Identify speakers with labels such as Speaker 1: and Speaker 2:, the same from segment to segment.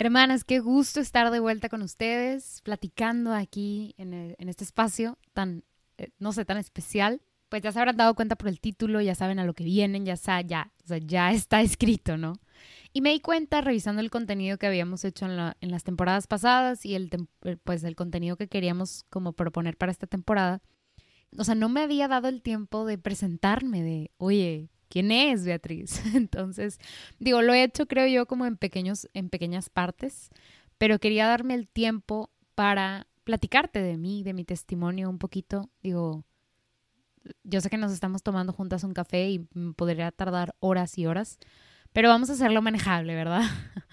Speaker 1: Hermanas, qué gusto estar de vuelta con ustedes, platicando aquí en, este espacio tan, eh, no sé, tan especial. Pues ya se habrán dado cuenta por el título, ya saben a lo que vienen, ya, ya, ya está escrito, ¿no? Y me di cuenta revisando el contenido que habíamos hecho en, en las temporadas pasadas y el, eh, pues el contenido que queríamos como proponer para esta temporada. O sea, no me había dado el tiempo de presentarme, de, oye, ¿quién es Beatriz? Entonces, digo, lo he hecho creo yo como en pequeños en pequeñas partes, pero quería darme el tiempo para platicarte de mí, de mi testimonio un poquito. Digo, yo sé que nos estamos tomando juntas un café y podría tardar horas y horas, pero vamos a hacerlo manejable, ¿verdad?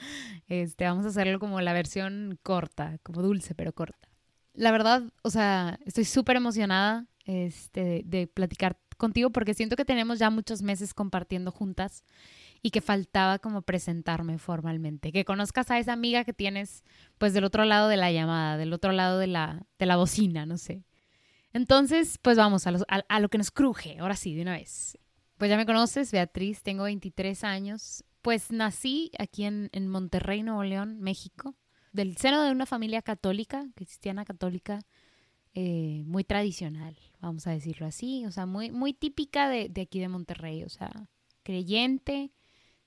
Speaker 1: Este, vamos a hacerlo como la versión corta, como dulce, pero corta. La verdad, o sea, estoy súper emocionada este, de, de platicar contigo porque siento que tenemos ya muchos meses compartiendo juntas y que faltaba como presentarme formalmente, que conozcas a esa amiga que tienes pues del otro lado de la llamada, del otro lado de la, de la bocina, no sé. Entonces, pues vamos a, lo que nos cruje, ahora sí, de una vez. Pues ya me conoces, Beatriz, tengo 23 años, pues nací aquí en, en Monterrey, Nuevo León, México, del seno de una familia católica, cristiana católica, eh, muy tradicional, vamos a decirlo así, o sea, muy, muy típica de, de, aquí de Monterrey, o sea, creyente,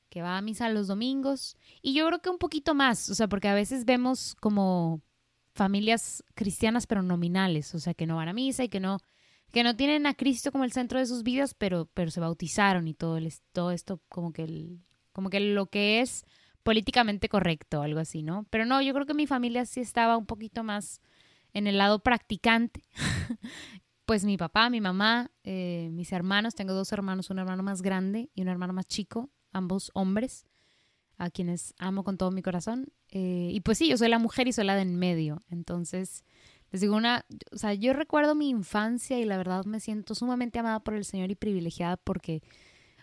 Speaker 1: que va a misa los domingos, y yo creo que un poquito más, o sea, porque a veces vemos como familias cristianas pero nominales, o sea, que no van a misa y que no, que no tienen a Cristo como el centro de sus vidas, pero, pero se bautizaron y todo, el, todo esto como que, el, como que lo que es políticamente correcto, algo así, ¿no? Pero no, yo creo que mi familia sí estaba un poquito más en el lado practicante, pues mi papá, mi mamá, eh, mis hermanos, tengo dos hermanos, un hermano más grande y un hermano más chico, ambos hombres, a quienes amo con todo mi corazón. Eh, y pues sí, yo soy la mujer y soy la de en medio. Entonces, les digo una, o sea, yo recuerdo mi infancia y la verdad me siento sumamente amada por el Señor y privilegiada porque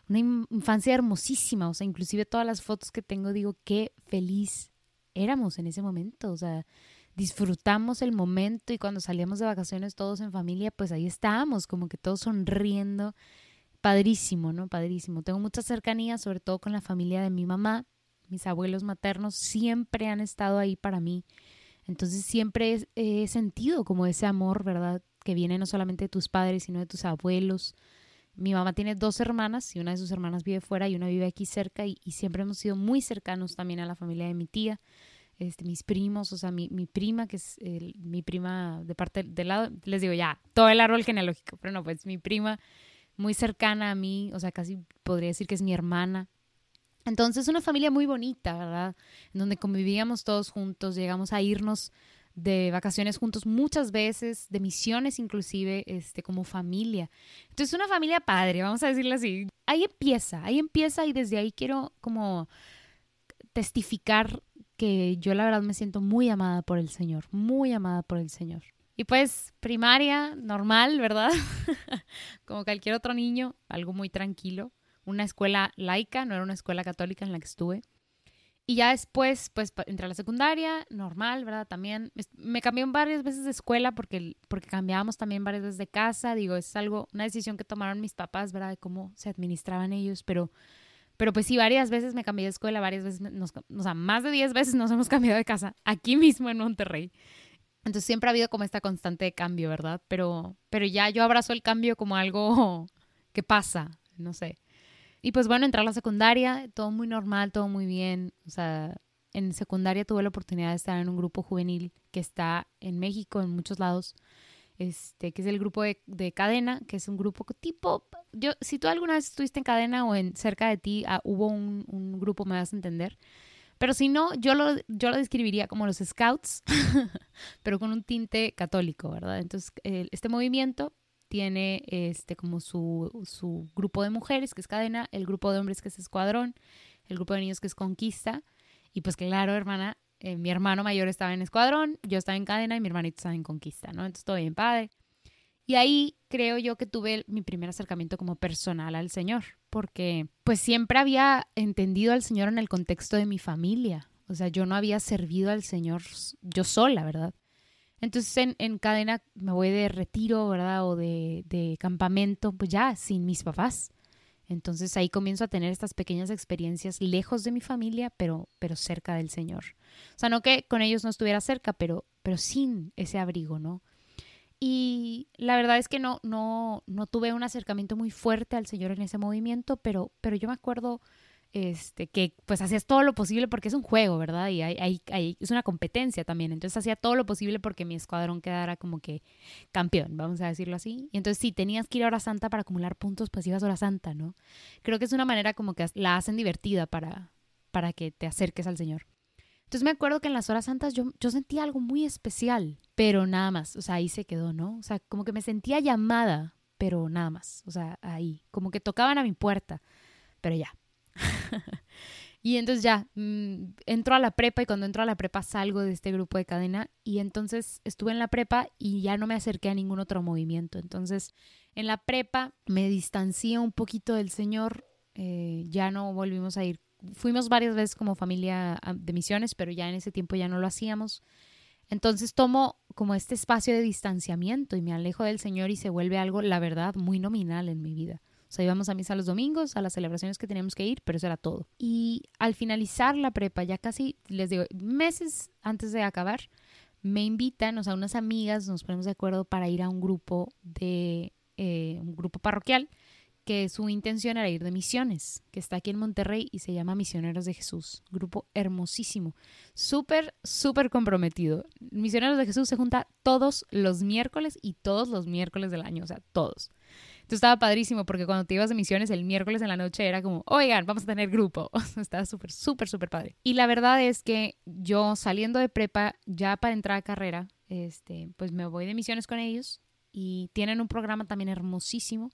Speaker 1: una infancia hermosísima, o sea, inclusive todas las fotos que tengo digo qué feliz éramos en ese momento, o sea, disfrutamos el momento y cuando salíamos de vacaciones todos en familia, pues ahí estábamos, como que todos sonriendo. Padrísimo, ¿no? Padrísimo. Tengo mucha cercanía, sobre todo con la familia de mi mamá. Mis abuelos maternos siempre han estado ahí para mí. Entonces siempre he, sentido como ese amor, ¿verdad? Que viene no solamente de tus padres, sino de tus abuelos. Mi mamá tiene dos hermanas y una de sus hermanas vive fuera y una vive aquí cerca y siempre hemos sido muy cercanos también a la familia de mi tía este, mis primos, o sea, mi, mi prima, que es mi prima de parte del lado, les digo ya, todo el árbol genealógico, pero no, pues mi prima muy cercana a mí, o sea, casi podría decir que es mi hermana. Entonces, una familia muy bonita, ¿verdad? En donde convivíamos todos juntos, llegamos a irnos de vacaciones juntos muchas veces, de misiones inclusive, este, como familia. Entonces, una familia padre, vamos a decirlo así. Ahí empieza, ahí empieza y desde ahí quiero como testificar que yo la verdad me siento muy amada por el Señor, muy amada por el Señor. Y pues primaria, normal, ¿verdad? Como cualquier otro niño, algo muy tranquilo. Una escuela laica, no era una escuela católica en la que estuve. Y ya después, pues entré la secundaria, normal, ¿verdad? También me cambié varias veces de escuela porque, porque cambiábamos también varias veces de casa. Digo, es algo, una decisión que tomaron mis papás, ¿verdad? De cómo se administraban ellos, pero pero pues sí, varias veces me cambié de escuela, varias veces, nos, o sea, más de 10 veces nos hemos cambiado de casa, aquí mismo en Monterrey. Entonces siempre ha habido como esta constante de cambio, ¿verdad? Pero, pero ya yo abrazo el cambio como algo que pasa, no sé. Y pues bueno, entrar a la secundaria, todo muy normal, todo muy bien. O sea, en secundaria tuve la oportunidad de estar en un grupo juvenil que está en México, en muchos lados. Este, que es el grupo de, cadena, que es un grupo tipo, yo, si tú alguna vez estuviste en cadena o en cerca de ti ah, hubo un, grupo, me vas a entender. Pero si no, yo lo, yo lo describiría como los scouts, pero con un tinte católico, ¿verdad? Entonces, este movimiento tiene este como su, su grupo de mujeres, que es cadena, el grupo de hombres, que es escuadrón, el grupo de niños, que es conquista. Y pues claro, hermana, eh, mi hermano mayor estaba en escuadrón, yo estaba en cadena y mi hermanito estaba en conquista, ¿no? Entonces todo bien padre. Y ahí creo yo que tuve mi primer acercamiento como personal al Señor, porque pues siempre había entendido al Señor en el contexto de mi familia. O sea, yo no había servido al Señor yo sola, ¿verdad? Entonces en, cadena me voy de retiro, ¿verdad? O de, de, campamento, pues ya, sin mis papás. Entonces ahí comienzo a tener estas pequeñas experiencias lejos de mi familia, pero, pero cerca del Señor. O sea, no que con ellos no estuviera cerca, pero, pero sin ese abrigo, ¿no? Y la verdad es que no, no, no tuve un acercamiento muy fuerte al Señor en ese movimiento, pero, pero yo me acuerdo este, que pues hacías todo lo posible porque es un juego, ¿verdad? Y hay, hay, es una competencia también. Entonces hacía todo lo posible porque mi escuadrón quedara como que campeón, vamos a decirlo así. Y entonces si tenías que ir a hora santa para acumular puntos, pues ibas a hora santa, ¿no? Creo que es una manera como que la hacen divertida para, para que te acerques al Señor. Entonces me acuerdo que en las horas santas yo, yo sentía algo muy especial, pero nada más, o sea, ahí se quedó, ¿no? O sea, como que me sentía llamada, pero nada más, o sea, ahí, como que tocaban a mi puerta, pero ya, y entonces ya, mm, entro a la prepa y cuando entro a la prepa salgo de este grupo de cadena y entonces estuve en la prepa y ya no me acerqué a ningún otro movimiento. Entonces en la prepa me distancié un poquito del Señor, eh, ya no volvimos a ir. Fuimos varias veces como familia ah, de misiones, pero ya en ese tiempo ya no lo hacíamos. Entonces tomo como este espacio de distanciamiento y me alejo del Señor y se vuelve algo, la verdad, muy nominal en mi vida. O sea, íbamos a misa los domingos, a las celebraciones que teníamos que ir, pero eso era todo. Y al finalizar la prepa, ya casi, les digo, meses antes de acabar, me invitan, o sea, unas amigas, nos ponemos de acuerdo para ir a un grupo de, eh, un grupo parroquial, que su intención era ir de misiones, que está aquí en Monterrey y se llama Misioneros de Jesús. Grupo hermosísimo, súper, súper comprometido. Misioneros de Jesús se junta todos los miércoles y todos los miércoles del año, o sea, todos. Entonces estaba padrísimo porque cuando te ibas de misiones el miércoles en la noche era como, oigan, vamos a tener grupo. estaba súper, súper, súper padre. Y la verdad es que yo saliendo de prepa, ya para entrar a carrera, este, pues me voy de misiones con ellos y tienen un programa también hermosísimo.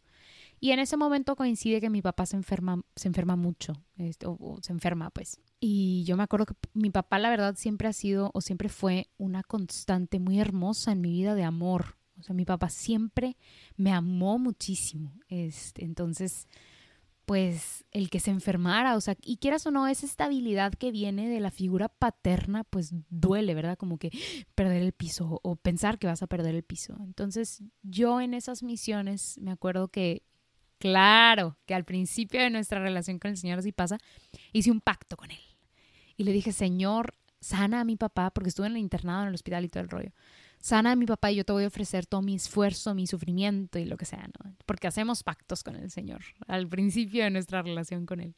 Speaker 1: Y en ese momento coincide que mi papá se enferma, se enferma mucho, este, o, se enferma pues. Y yo me acuerdo que mi papá la verdad siempre ha sido o siempre fue una constante muy hermosa en mi vida de amor, o sea, mi papá siempre me amó muchísimo. Este, entonces, pues el que se enfermara, o sea, y quieras o no, esa estabilidad que viene de la figura paterna, pues duele, ¿verdad? Como que perder el piso o pensar que vas a perder el piso. Entonces, yo en esas misiones me acuerdo que, claro, que al principio de nuestra relación con el Señor, así pasa, hice un pacto con Él. Y le dije, Señor, sana a mi papá, porque estuve en el internado, en el hospital y todo el rollo sana a mi papá y yo te voy a ofrecer todo mi esfuerzo, mi sufrimiento y lo que sea, ¿no? Porque hacemos pactos con el Señor al principio de nuestra relación con Él.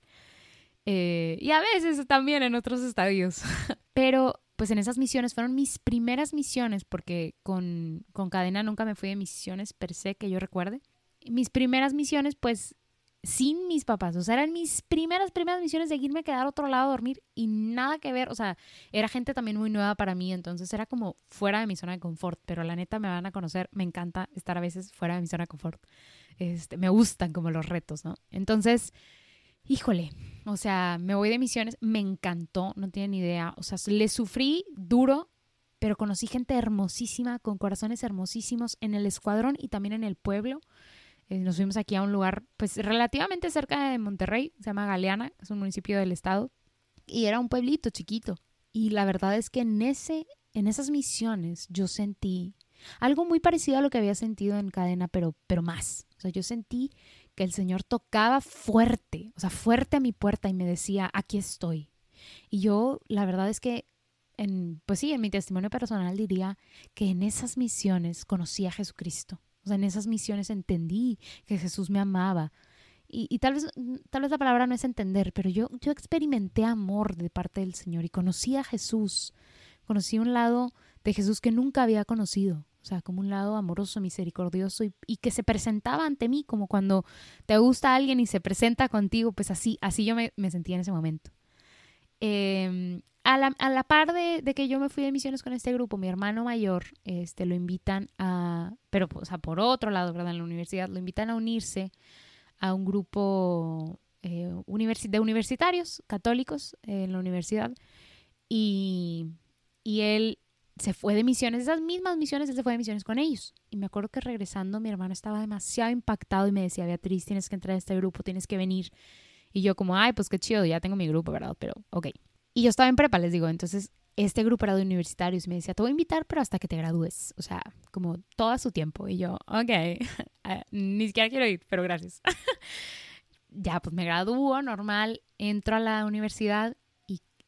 Speaker 1: Eh, y a veces también en otros estadios. Pero pues en esas misiones fueron mis primeras misiones, porque con, con cadena nunca me fui de misiones per se que yo recuerde. Mis primeras misiones pues sin mis papás. O sea, eran mis primeras, primeras misiones de irme a quedar a otro lado a dormir y nada que ver. O sea, era gente también muy nueva para mí, entonces era como fuera de mi zona de confort. Pero la neta me van a conocer, me encanta estar a veces fuera de mi zona de confort. Este, me gustan como los retos, ¿no? Entonces, híjole, o sea, me voy de misiones, me encantó, no tienen idea. O sea, le sufrí duro, pero conocí gente hermosísima, con corazones hermosísimos en el escuadrón y también en el pueblo. Eh, nos fuimos aquí a un lugar, pues relativamente cerca de Monterrey, se llama Galeana, es un municipio del estado, y era un pueblito chiquito. Y la verdad es que en, ese, en esas misiones yo sentí algo muy parecido a lo que había sentido en cadena, pero, pero más. O sea, yo sentí que el Señor tocaba fuerte, o sea, fuerte a mi puerta y me decía, aquí estoy. Y yo, la verdad es que, en, pues sí, en mi testimonio personal diría que en esas misiones conocí a Jesucristo. O sea, en esas misiones entendí que Jesús me amaba. Y, tal, vez, tal vez la palabra no es entender, pero yo, yo experimenté amor de parte del Señor y conocí a Jesús. Conocí un lado de Jesús que nunca había conocido. O sea, como un lado amoroso, misericordioso y, que se presentaba ante mí, como cuando te gusta alguien y se presenta contigo, pues así, así yo me, me sentía en ese momento. Em, a, la, a, la, par de, que yo me fui de misiones con este grupo, mi hermano mayor este, lo invitan a, pero o sea, por otro lado, ¿verdad? En la universidad, lo invitan a unirse a un grupo eh, de universitarios católicos en la universidad y, y él se fue de misiones, esas mismas misiones, él se fue de misiones con ellos. Y me acuerdo que regresando mi hermano estaba demasiado impactado y me decía, Beatriz, tienes que entrar a este grupo, tienes que venir. Y yo como, ay, pues qué chido, ya tengo mi grupo, ¿verdad? Pero, ok. Y yo estaba en prepa, les digo, entonces este grupo era de universitarios y me decía, te voy a invitar, pero hasta que te gradúes. O sea, como todo su tiempo. Y yo, ok, ah, ni siquiera quiero ir, pero gracias. ya, pues me gradúo, normal, entro a la universidad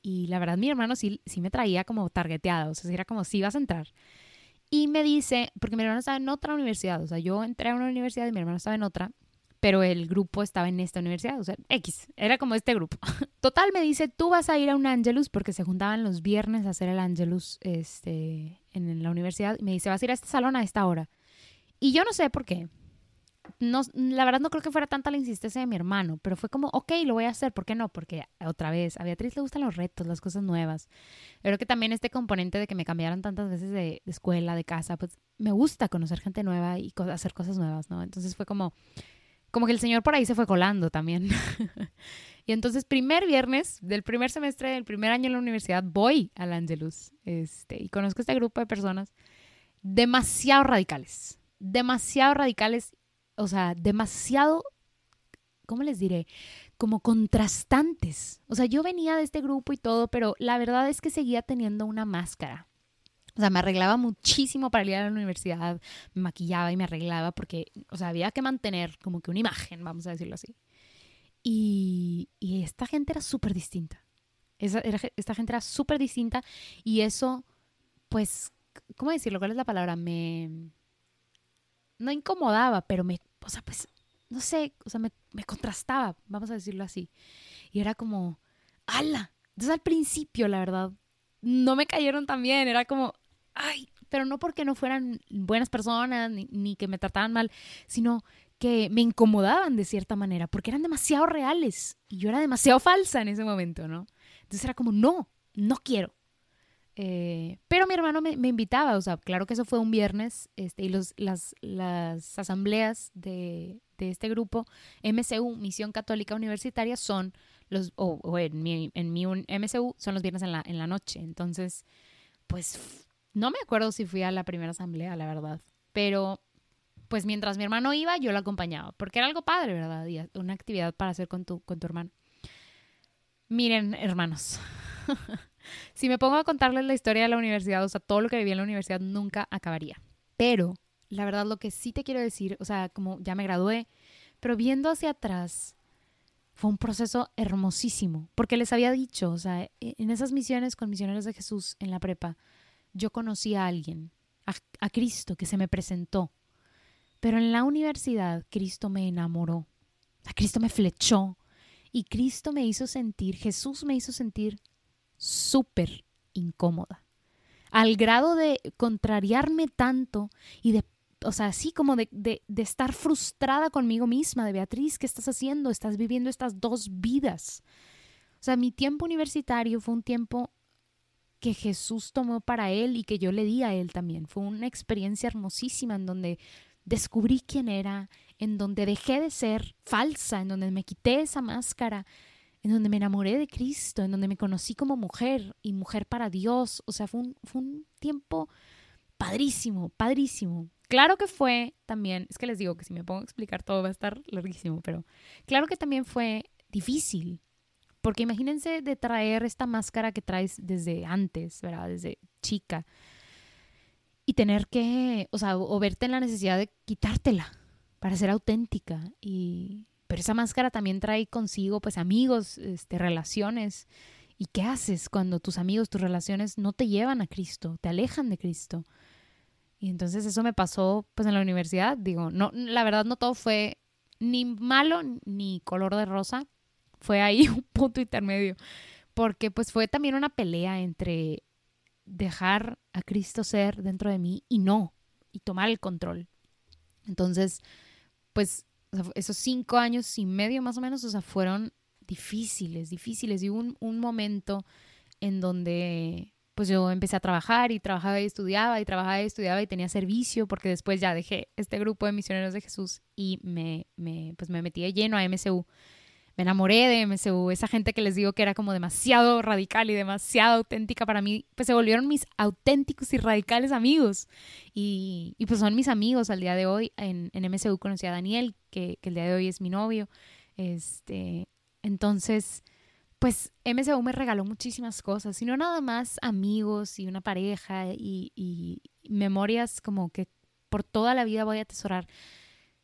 Speaker 1: y la verdad mi hermano sí, sí me traía como targeteada, o sea, era como si vas a entrar. Y me dice, porque mi hermano estaba en otra universidad, o sea, yo entré a una universidad y mi hermano estaba en otra, pero el grupo estaba en esta universidad, o sea, X, era como este grupo. Total, me dice, tú vas a ir a un Angelus, porque se juntaban los viernes a hacer el Angelus este, en la universidad, y me dice, vas a ir a este salón a esta hora. Y yo no sé por qué, no, la verdad no creo que fuera tanta la insistencia de mi hermano, pero fue como, ok, lo voy a hacer, ¿por qué no? Porque otra vez, a Beatriz le gustan los retos, las cosas nuevas. Creo que también este componente de que me cambiaron tantas veces de, escuela, de casa, pues me gusta conocer gente nueva y hacer cosas nuevas, ¿no? Entonces fue como, como que el señor por ahí se fue colando también. y entonces, primer viernes del primer semestre del primer año en la universidad, voy al Angelus este, y conozco este grupo de personas demasiado radicales, demasiado radicales o sea, demasiado, ¿cómo les diré? Como contrastantes. O sea, yo venía de este grupo y todo, pero la verdad es que seguía teniendo una máscara. O sea, me arreglaba muchísimo para ir a la universidad, me maquillaba y me arreglaba porque, o sea, había que mantener como que una imagen, vamos a decirlo así. Y, y esta gente era súper distinta. Esa, esta gente era súper distinta y eso, pues, ¿cómo decirlo? ¿Cuál es la palabra? Me... No incomodaba, pero me o sea, pues, no sé, o sea, me, contrastaba, vamos a decirlo así. Y era como, ¡ala! Entonces al principio, la verdad, no me cayeron tan bien, era como, ¡ay! Pero no porque no fueran buenas personas ni, ni que me trataban mal, sino que me incomodaban de cierta manera, porque eran demasiado reales y yo era demasiado falsa en ese momento, ¿no? Entonces era como, no, no quiero. Eh, pero mi hermano me, invitaba, o sea, claro que eso fue un viernes, este, y los, las, las asambleas de, de, este grupo, MCU, Misión Católica Universitaria, son los, o, en, mi, en mi MCU, son los viernes en la, en la noche. Entonces, pues no me acuerdo si fui a la primera asamblea, la verdad, pero pues mientras mi hermano iba, yo lo acompañaba, porque era algo padre, ¿verdad? Y una actividad para hacer con tu, con tu hermano. Miren, hermanos. si me pongo a contarles la historia de la universidad, o sea, todo lo que viví en la universidad nunca acabaría. Pero, la verdad, lo que sí te quiero decir, o sea, como ya me gradué, pero viendo hacia atrás, fue un proceso hermosísimo, porque les había dicho, o sea, e-, en esas misiones con misioneros de Jesús en la prepa, yo conocí a alguien, a, Cristo, que se me presentó. Pero en la universidad, Cristo me enamoró, a Cristo me flechó y Cristo me hizo sentir, Jesús me hizo sentir súper incómoda, al grado de contrariarme tanto y de, o sea, así como de, de, de estar frustrada conmigo misma, de Beatriz, ¿qué estás haciendo? Estás viviendo estas dos vidas. O sea, mi tiempo universitario fue un tiempo que Jesús tomó para él y que yo le di a él también. Fue una experiencia hermosísima en donde descubrí quién era, en donde dejé de ser falsa, en donde me quité esa máscara, en donde me enamoré de Cristo, en donde me conocí como mujer y mujer para Dios. O sea, fue un, fue un tiempo padrísimo, padrísimo. Claro que fue también, es que les digo que si me pongo a explicar todo va a estar larguísimo, pero claro que también fue difícil, porque imagínense de traer esta máscara que traes desde antes, ¿verdad? Desde chica, y tener que, o sea, o verte en la necesidad de quitártela para ser auténtica y pero esa máscara también trae consigo pues amigos, este, relaciones. ¿Y qué haces cuando tus amigos, tus relaciones no te llevan a Cristo, te alejan de Cristo? Y entonces eso me pasó pues en la universidad, digo, no la verdad no todo fue ni malo ni color de rosa, fue ahí un punto intermedio, porque pues fue también una pelea entre dejar a Cristo ser dentro de mí y no, y tomar el control. Entonces, pues esos cinco años y medio más o menos, o sea, fueron difíciles, difíciles. Y hubo un, un momento en donde pues yo empecé a trabajar y trabajaba y estudiaba y trabajaba y estudiaba y tenía servicio porque después ya dejé este grupo de misioneros de Jesús y me, me, pues me metí de lleno a MSU. Me enamoré de MSU, esa gente que les digo que era como demasiado radical y demasiado auténtica para mí, pues se volvieron mis auténticos y radicales amigos. Y, y pues son mis amigos al día de hoy. En, en MSU conocí a Daniel, que, que el día de hoy es mi novio. Este, entonces, pues MSU me regaló muchísimas cosas, y no nada más amigos y una pareja y, memorias como que por toda la vida voy a atesorar,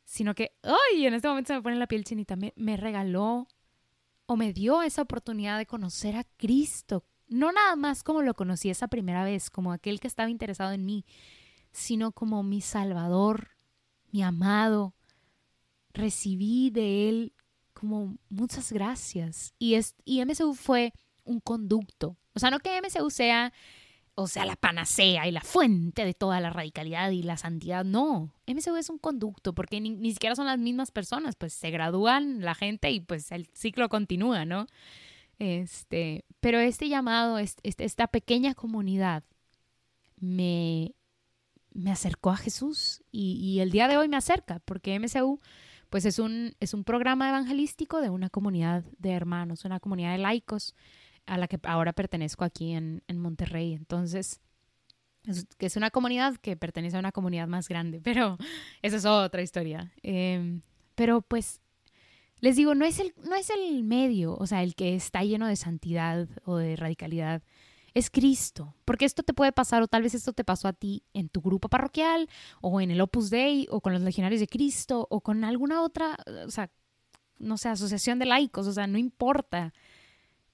Speaker 1: sino que, ¡ay! En este momento se me pone la piel chinita, me, me regaló o me dio esa oportunidad de conocer a Cristo, no nada más como lo conocí esa primera vez, como aquel que estaba interesado en mí, sino como mi Salvador, mi amado. Recibí de Él como muchas gracias. Y, es, y MSU fue un conducto. O sea, no que MSU sea, o sea, la panacea y la fuente de toda la radicalidad y la santidad. No, MSU es un conducto porque ni, siquiera son las mismas personas. Pues se gradúan la gente y pues el ciclo continúa, ¿no? Este, pero este llamado, este, esta pequeña comunidad me, me acercó a Jesús y, y el día de hoy me acerca porque MSU pues es un, es un programa evangelístico de una comunidad de hermanos, una comunidad de laicos a la que ahora pertenezco aquí en, Monterrey. Entonces, es, que es una comunidad que pertenece a una comunidad más grande, pero esa es otra historia. Em, pero pues les digo, no es, el, no es el medio, o sea, el que está lleno de santidad o de radicalidad es Cristo. Porque esto te puede pasar, o tal vez esto te pasó a ti en tu grupo parroquial, o en el Opus Dei, o con los legionarios de Cristo, o con alguna otra, o sea, no sé, asociación de laicos, o sea, no importa.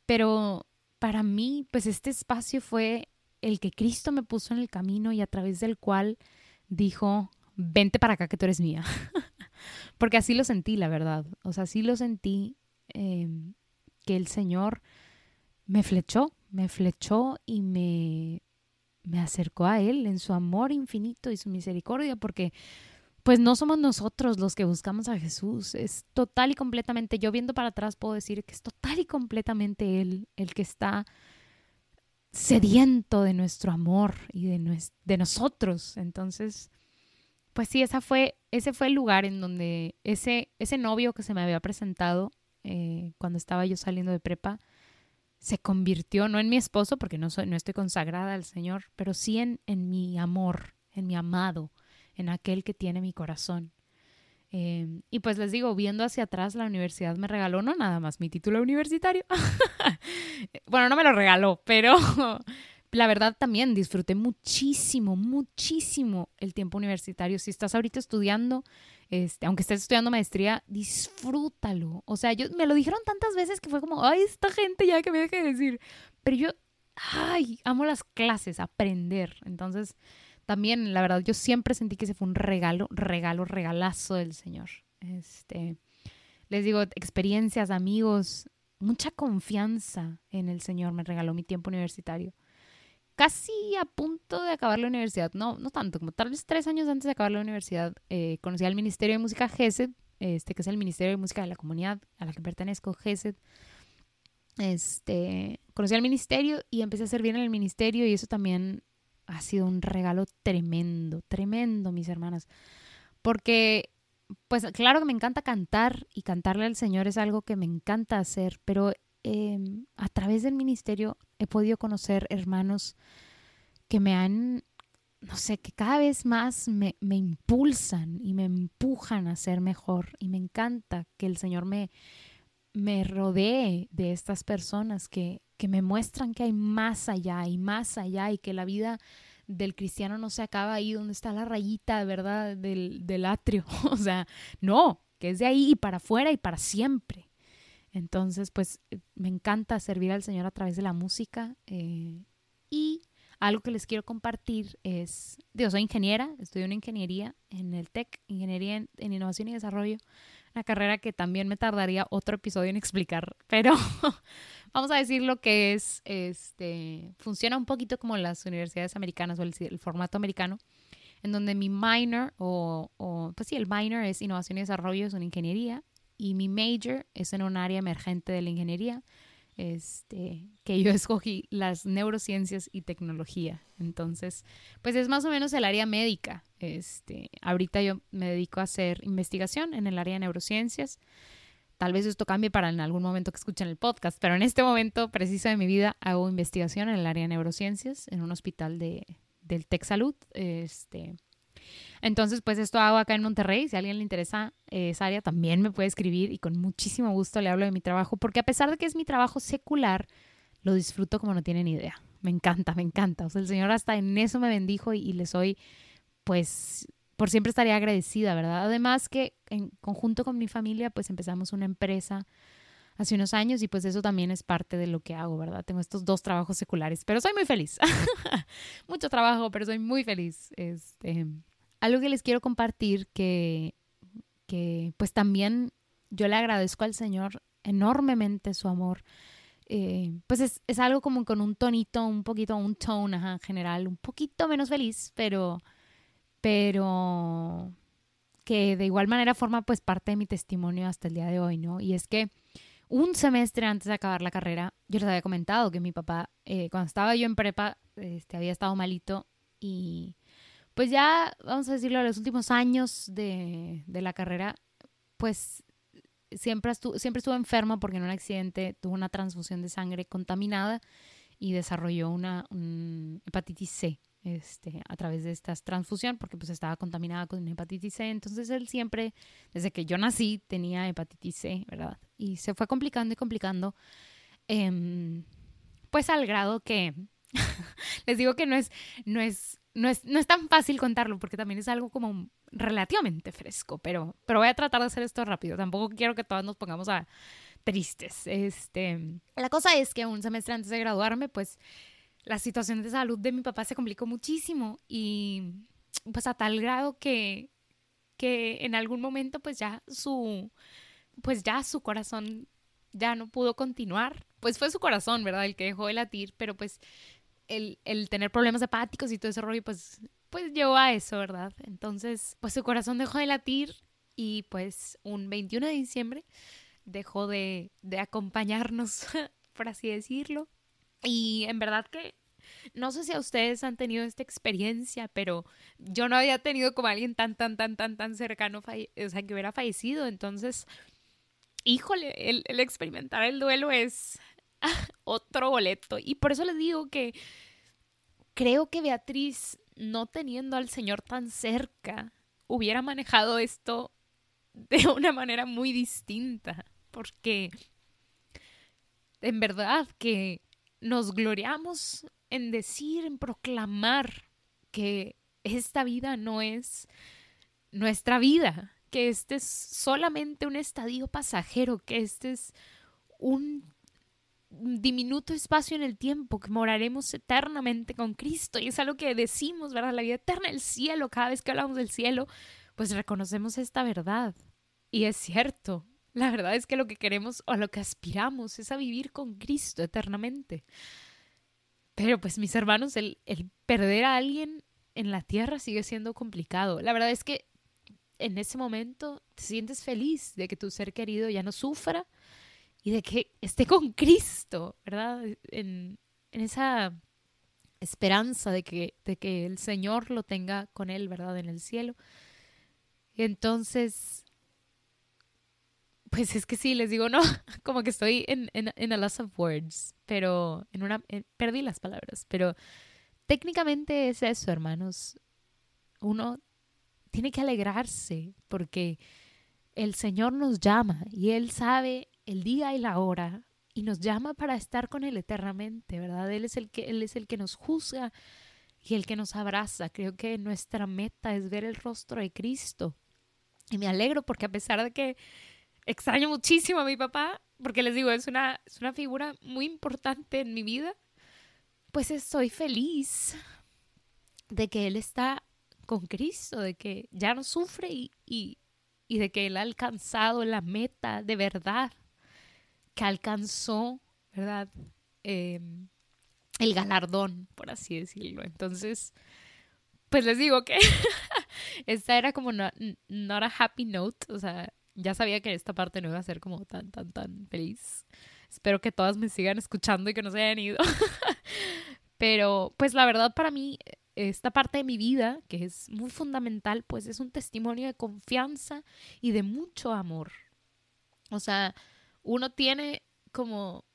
Speaker 1: Pero para mí, pues este espacio fue el que Cristo me puso en el camino y a través del cual dijo, vente para acá que tú eres mía. Porque así lo sentí, la verdad. O sea, así lo sentí em, que el Señor me flechó, me flechó y me, me acercó a Él en su amor infinito y su misericordia, porque pues no somos nosotros los que buscamos a Jesús, es total y completamente, yo viendo para atrás puedo decir que es total y completamente Él el que está sediento de nuestro amor y de, de nosotros. Entonces, pues sí, esa fue, ese fue el lugar en donde ese, ese novio que se me había presentado eh, cuando estaba yo saliendo de prepa, se convirtió, no en mi esposo, porque no, soy, no estoy consagrada al Señor, pero sí en, en mi amor, en mi amado, en aquel que tiene mi corazón. Em, y pues les digo, viendo hacia atrás, la universidad me regaló no nada más mi título universitario. bueno, no me lo regaló, pero la verdad también disfruté muchísimo, muchísimo el tiempo universitario. Si estás ahorita estudiando, este, aunque estés estudiando maestría, disfrútalo. O sea, yo me lo dijeron tantas veces que fue como, ay, esta gente ya que me deje decir. Pero yo, ay, amo las clases, aprender. Entonces, también, la verdad, yo siempre sentí que ese fue un regalo, regalo, regalazo del Señor. Este, les digo, experiencias, amigos, mucha confianza en el Señor me regaló mi tiempo universitario casi a punto de acabar la universidad, no, no tanto, como tal vez tres años antes de acabar la universidad, eh, conocí al Ministerio de Música GESED, este, que es el Ministerio de Música de la comunidad a la que pertenezco, GESED. Este, conocí al ministerio y empecé a servir en el ministerio y eso también ha sido un regalo tremendo, tremendo, mis hermanas. Porque, pues claro que me encanta cantar y cantarle al Señor es algo que me encanta hacer, pero Em, a través del ministerio he podido conocer hermanos que me han, no sé, que cada vez más me, me impulsan y me empujan a ser mejor. Y me encanta que el Señor me, me rodee de estas personas que, que me muestran que hay más allá y más allá y que la vida del cristiano no se acaba ahí donde está la rayita, ¿verdad? Del, del atrio. o sea, no, que es de ahí y para afuera y para siempre. Entonces, pues eh, me encanta servir al Señor a través de la música. Eh, y algo que les quiero compartir es, digo, soy ingeniera, estudio una ingeniería en el TEC, Ingeniería en, Innovación y Desarrollo, una carrera que también me tardaría otro episodio en explicar, pero vamos a decir lo que es, este, funciona un poquito como las universidades americanas o el, formato americano. en donde mi minor, o, o pues sí, el minor es innovación y desarrollo, es una ingeniería, y mi major es en un área emergente de la ingeniería, este, que yo escogí las neurociencias y tecnología. Entonces, pues es más o menos el área médica. Este, ahorita yo me dedico a hacer investigación en el área de neurociencias. Tal vez esto cambie para en algún momento que escuchen el podcast, pero en este momento preciso de mi vida hago investigación en el área de neurociencias en un hospital de, del Tech Salud. Este, entonces, pues esto hago acá en Monterrey. Si a alguien le interesa eh, esa área, también me puede escribir y con muchísimo gusto le hablo de mi trabajo, porque a pesar de que es mi trabajo secular, lo disfruto como no tienen idea. Me encanta, me encanta. O sea, el Señor hasta en eso me bendijo y, le soy, pues, por siempre estaría agradecida, ¿verdad? Además que en conjunto con mi familia, pues empezamos una empresa hace unos años y pues eso también es parte de lo que hago, ¿verdad? Tengo estos dos trabajos seculares, pero soy muy feliz. Mucho trabajo, pero soy muy feliz. Este, algo que les quiero compartir que, que pues también yo le agradezco al Señor enormemente su amor. Eh, pues es, es, algo como con un tonito, un poquito, un tone en general, un poquito menos feliz, pero, pero que de igual manera forma pues parte de mi testimonio hasta el día de hoy, ¿no? Y es que un semestre antes de acabar la carrera, yo les había comentado que mi papá, eh, cuando estaba yo en prepa, este, había estado malito y pues ya, vamos a decirlo, los últimos años de, la carrera, pues siempre, estuvo, siempre estuvo enfermo porque en un accidente tuvo una transfusión de sangre contaminada y desarrolló una hepatitis C este, a través de esta transfusión porque pues estaba contaminada con hepatitis C. Entonces él siempre, desde que yo nací, tenía hepatitis C, ¿verdad? Y se fue complicando y complicando, em, pues al grado que les digo que no es, no es no es, no es tan fácil contarlo porque también es algo como relativamente fresco, pero, pero voy a tratar de hacer esto rápido. Tampoco quiero que todos nos pongamos a tristes. Este, la cosa es que un semestre antes de graduarme, pues la situación de salud de mi papá se complicó muchísimo y pues a tal grado que, que en algún momento pues ya su, pues ya su corazón ya no pudo continuar. Pues fue su corazón, ¿verdad? El que dejó de latir, pero pues el, tener problemas hepáticos y todo ese rollo, pues, pues llevó a eso, ¿verdad? Entonces, pues su corazón dejó de latir y pues un 21 de diciembre dejó de, de acompañarnos, por así decirlo. Y en verdad que no sé si a ustedes han tenido esta experiencia, pero yo no había tenido como alguien tan, tan, tan, tan, tan cercano, o sea, que hubiera fallecido. Entonces, híjole, el, el experimentar el duelo es, otro boleto. Y por eso les digo que creo que Beatriz, no teniendo al Señor tan cerca, hubiera manejado esto de una manera muy distinta. Porque en verdad que nos gloriamos en decir, en proclamar que esta vida no es nuestra vida, que este es solamente un estadio pasajero, que este es un diminuto espacio en el tiempo, que moraremos eternamente con Cristo. Y es algo que decimos, ¿verdad? La vida eterna, el cielo, cada vez que hablamos del cielo, pues reconocemos esta verdad. Y es cierto, la verdad es que lo que queremos o lo que aspiramos es a vivir con Cristo eternamente. Pero pues mis hermanos, el, el perder a alguien en la tierra sigue siendo complicado. La verdad es que en ese momento te sientes feliz de que tu ser querido ya no sufra, y de que esté con Cristo, ¿verdad? En, esa esperanza de que, de que el Señor lo tenga con él, ¿verdad? En el cielo. Y entonces, pues es que sí, les digo, no, como que estoy en, en, a loss of words, pero en una, perdí las palabras, pero técnicamente es eso, hermanos. Uno tiene que alegrarse porque el Señor nos llama y Él sabe el día y la hora y nos llama para estar con Él eternamente, ¿verdad? Él es el que, Él es el que nos juzga y el que nos abraza. Creo que nuestra meta es ver el rostro de Cristo. Y me alegro porque a pesar de que extraño muchísimo a mi papá, porque les digo, es una, es una figura muy importante en mi vida, pues estoy feliz de que Él está con Cristo, de que ya no sufre y, y, y de que Él ha alcanzado la meta de verdad que alcanzó, ¿verdad? Em, el galardón, por así decirlo. Entonces, pues les digo que esta era como no, not a happy note, o sea, ya sabía que esta parte no iba a ser como tan, tan, tan feliz. Espero que todas me sigan escuchando y que no se hayan ido. Pero, pues la verdad para mí, esta parte de mi vida, que es muy fundamental, pues es un testimonio de confianza y de mucho amor. O sea, uno tiene como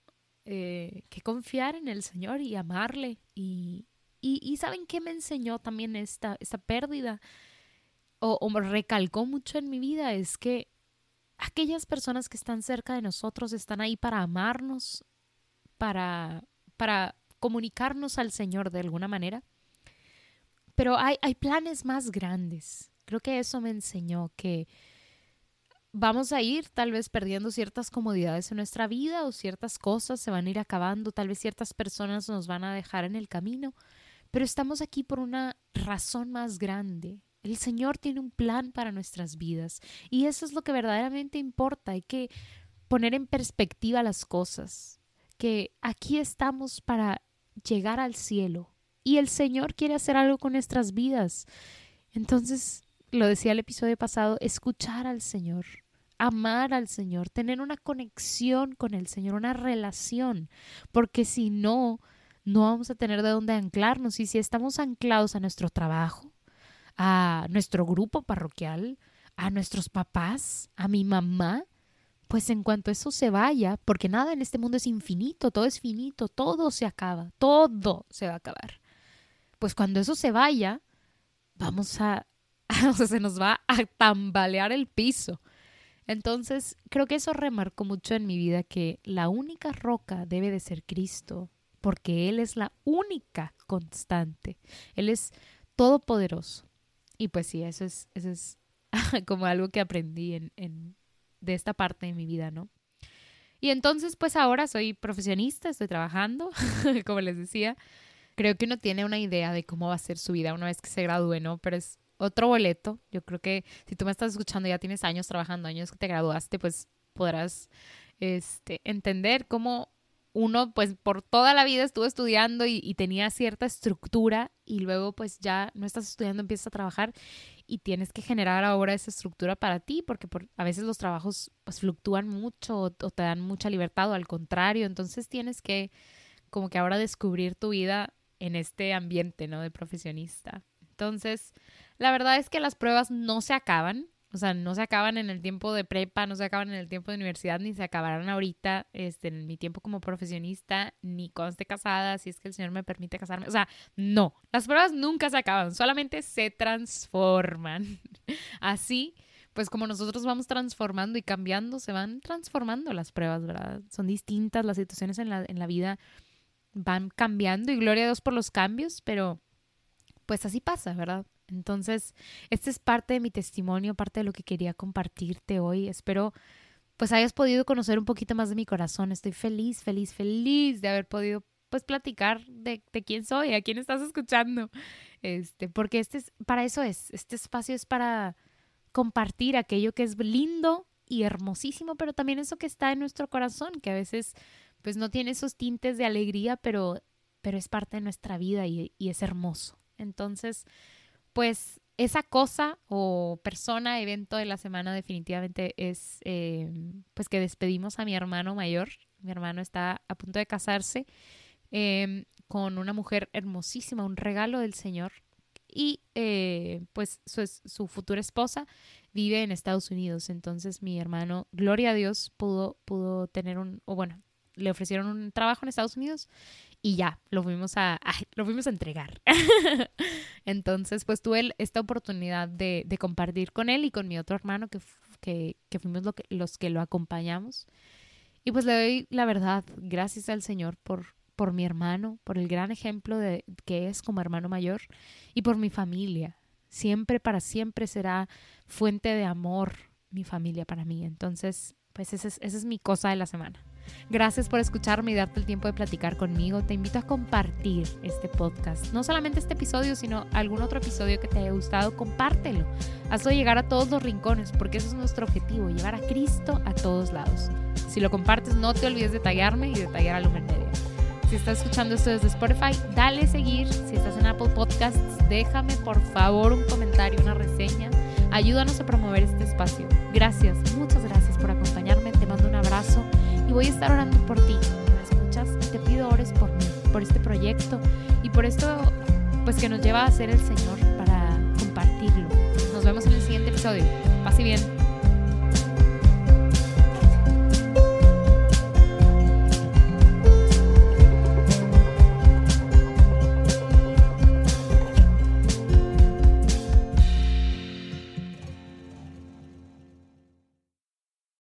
Speaker 1: eh, que confiar en el Señor y amarle. Y, y, ¿saben qué me enseñó también esta, esta pérdida? O, recalcó mucho en mi vida, es que aquellas personas que están cerca de nosotros están ahí para amarnos, para, para comunicarnos al Señor de alguna manera. Pero hay, hay planes más grandes. Creo que eso me enseñó que vamos a ir tal vez perdiendo ciertas comodidades en nuestra vida o ciertas cosas se van a ir acabando, tal vez ciertas personas nos van a dejar en el camino, pero estamos aquí por una razón más grande. El Señor tiene un plan para nuestras vidas y eso es lo que verdaderamente importa. Hay que poner en perspectiva las cosas, que aquí estamos para llegar al cielo y el Señor quiere hacer algo con nuestras vidas. Entonces, lo decía el episodio pasado, escuchar al Señor, amar al Señor, tener una conexión con el Señor, una relación, porque si no, no vamos a tener de dónde anclarnos. Y si estamos anclados a nuestro trabajo, a nuestro grupo parroquial, a nuestros papás, a mi mamá, pues en cuanto eso se vaya, porque nada en este mundo es infinito, todo es finito, todo se acaba, todo se va a acabar. Pues cuando eso se vaya, vamos a, o sea, se nos va a tambalear el piso. Entonces, creo que eso remarcó mucho en mi vida que la única roca debe de ser Cristo, porque Él es la única constante. Él es todopoderoso. Y pues sí, eso es, eso es como algo que aprendí en, en, de esta parte de mi vida, ¿no? Y entonces, pues ahora soy profesionista, estoy trabajando, como les decía. Creo que uno tiene una idea de cómo va a ser su vida una vez que se gradúe, ¿no? Pero es otro boleto. Yo creo que si tú me estás escuchando, ya tienes años trabajando, años que te graduaste, pues podrás este, entender cómo uno pues por toda la vida estuvo estudiando y, tenía cierta estructura y luego pues ya no estás estudiando, empiezas a trabajar y tienes que generar ahora esa estructura para ti porque por, a veces los trabajos pues fluctúan mucho o, o, te dan mucha libertad o al contrario, entonces tienes que como que ahora descubrir tu vida en este ambiente, ¿no? De profesionista. Entonces, la verdad es que las pruebas no se acaban, o sea, no se acaban en el tiempo de prepa, no se acaban en el tiempo de universidad, ni se acabarán ahorita este, en mi tiempo como profesionista, ni cuando esté casada, si es que el Señor me permite casarme. O sea, no, las pruebas nunca se acaban, solamente se transforman. Así, pues como nosotros vamos transformando y cambiando, se van transformando las pruebas, ¿verdad? Son distintas las situaciones en la, en la vida, van cambiando y gloria a Dios por los cambios, pero pues así pasa, ¿verdad? Entonces, este es parte de mi testimonio, parte de lo que quería compartirte hoy. Espero pues hayas podido conocer un poquito más de mi corazón. Estoy feliz, feliz, feliz de haber podido pues platicar de, quién soy, a quién estás escuchando. Este, porque este es, para eso es, este espacio es para compartir aquello que es lindo y hermosísimo, pero también eso que está en nuestro corazón, que a veces pues no tiene esos tintes de alegría, pero, pero es parte de nuestra vida y es hermoso. Entonces, pues esa cosa o persona, evento de la semana definitivamente es eh, pues que despedimos a mi hermano mayor. Mi hermano está a punto de casarse em, con una mujer hermosísima, un regalo del Señor. Y eh, pues su, su, futura esposa vive en Estados Unidos. Entonces mi hermano, gloria a Dios, pudo, pudo tener un, o bueno, le ofrecieron un trabajo en Estados Unidos y ya, lo fuimos a, lo fuimos a entregar. Entonces, pues tuve esta oportunidad de, de, compartir con él y con mi otro hermano, que, que, que fuimos lo que, los que lo acompañamos. Y pues le doy la verdad, gracias al Señor por, por mi hermano, por el gran ejemplo de, que es como hermano mayor y por mi familia. Siempre, para siempre será fuente de amor mi familia para mí. Entonces, pues esa es, esa es mi cosa de la semana. Gracias por escucharme y darte el tiempo de platicar conmigo. Te invito a compartir este podcast. No solamente este episodio, sino algún otro episodio que te haya gustado, compártelo. Hazlo llegar a todos los rincones, porque ese es nuestro objetivo, llevar a Cristo a todos lados. Si lo compartes, no te olvides de tallarme y de tallar a Lumen Media. Si estás escuchando esto desde Spotify, dale seguir. Si estás en Apple Podcasts, déjame por favor un comentario, una reseña. Ayúdanos a promover este espacio. Gracias, muchas gracias por acompañarme. Te mando un abrazo voy a estar orando por ti. ¿Me escuchas? Te pido ores por mí, por este proyecto y por esto pues que nos lleva a ser el Señor para compartirlo. Nos vemos en el siguiente episodio. Pase bien.